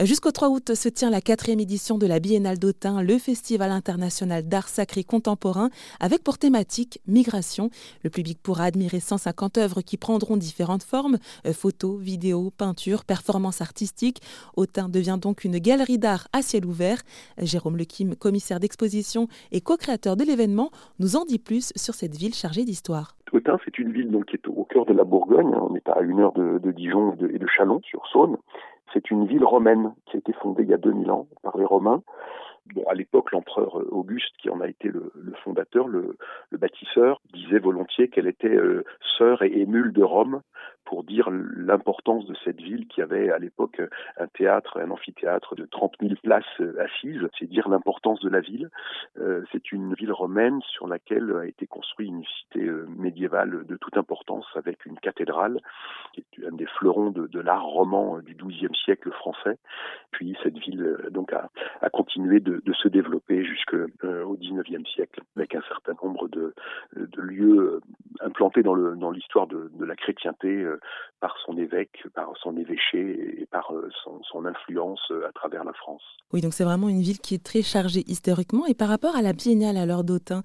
Jusqu'au 3 août se tient la quatrième édition de la Biennale d'Autun, le Festival international d'art sacré contemporain, avec pour thématique migration. Le public pourra admirer 150 œuvres qui prendront différentes formes euh, photos, vidéos, peintures, performances artistiques. Autun devient donc une galerie d'art à ciel ouvert. Jérôme Lequim, commissaire d'exposition et co-créateur de l'événement, nous en dit plus sur cette ville chargée d'histoire. Autun, c'est une ville donc, qui est au cœur de la Bourgogne. On est à une heure de, Dijon et de Chalon, sur Saône. C'est une ville romaine qui a été fondée il y a 2000 ans par les Romains Bon, à l'époque, l'empereur euh, Auguste, qui en a été le, fondateur, le, bâtisseur, disait volontiers qu'elle était euh, sœur et émule de Rome pour dire l'importance de cette ville qui avait à l'époque un théâtre, un amphithéâtre de 30 000 places euh, assises. C'est dire l'importance de la ville. c'est une ville romaine sur laquelle a été construite une cité médiévale de toute importance avec une cathédrale qui est un des fleurons de, l'art roman du XIIe siècle français. Puis cette ville donc a, continué de se développer jusqu'au euh, XIXe siècle, avec un certain nombre de, lieux euh, implantés dans l'histoire de, la chrétienté euh, par son évêque, par son évêché et par son, influence à travers la France. Oui, donc c'est vraiment une ville qui est très chargée historiquement. Et par rapport à la biennale à l'heure d'Autun,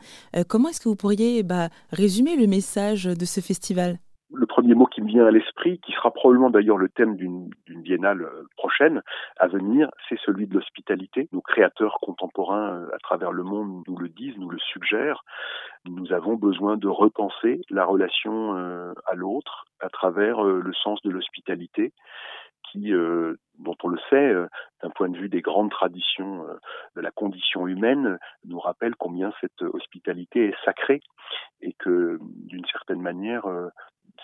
comment est-ce que vous pourriez bah, résumer le message de ce festival? Le premier mot qui me vient à l'esprit, qui sera probablement d'ailleurs le thème d'une biennale euh, prochaine à venir, c'est celui de l'hospitalité. Nos créateurs contemporains euh, à travers le monde nous le disent, nous le suggèrent. Nous avons besoin de repenser la relation euh, à l'autre à travers le sens de l'hospitalité qui, dont on le sait, d'un point de vue des grandes traditions de la condition humaine, nous rappelle combien cette hospitalité est sacrée et que, d'une certaine manière,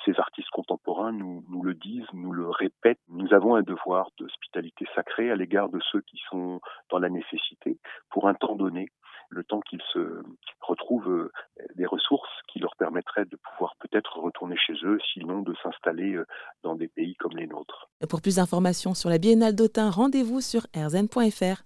ces artistes contemporains nous, le disent, nous le répètent. Nous avons un devoir d'hospitalité sacrée à l'égard de ceux qui sont dans la nécessité pour un temps donné, le temps qu'ils se retrouvent euh, des ressources qui leur permettraient de pouvoir peut-être retourner chez eux, sinon de s'installer euh, dans des pays comme les nôtres. Pour plus d'informations sur la Biennale d'Autun, rendez-vous sur rzn.fr.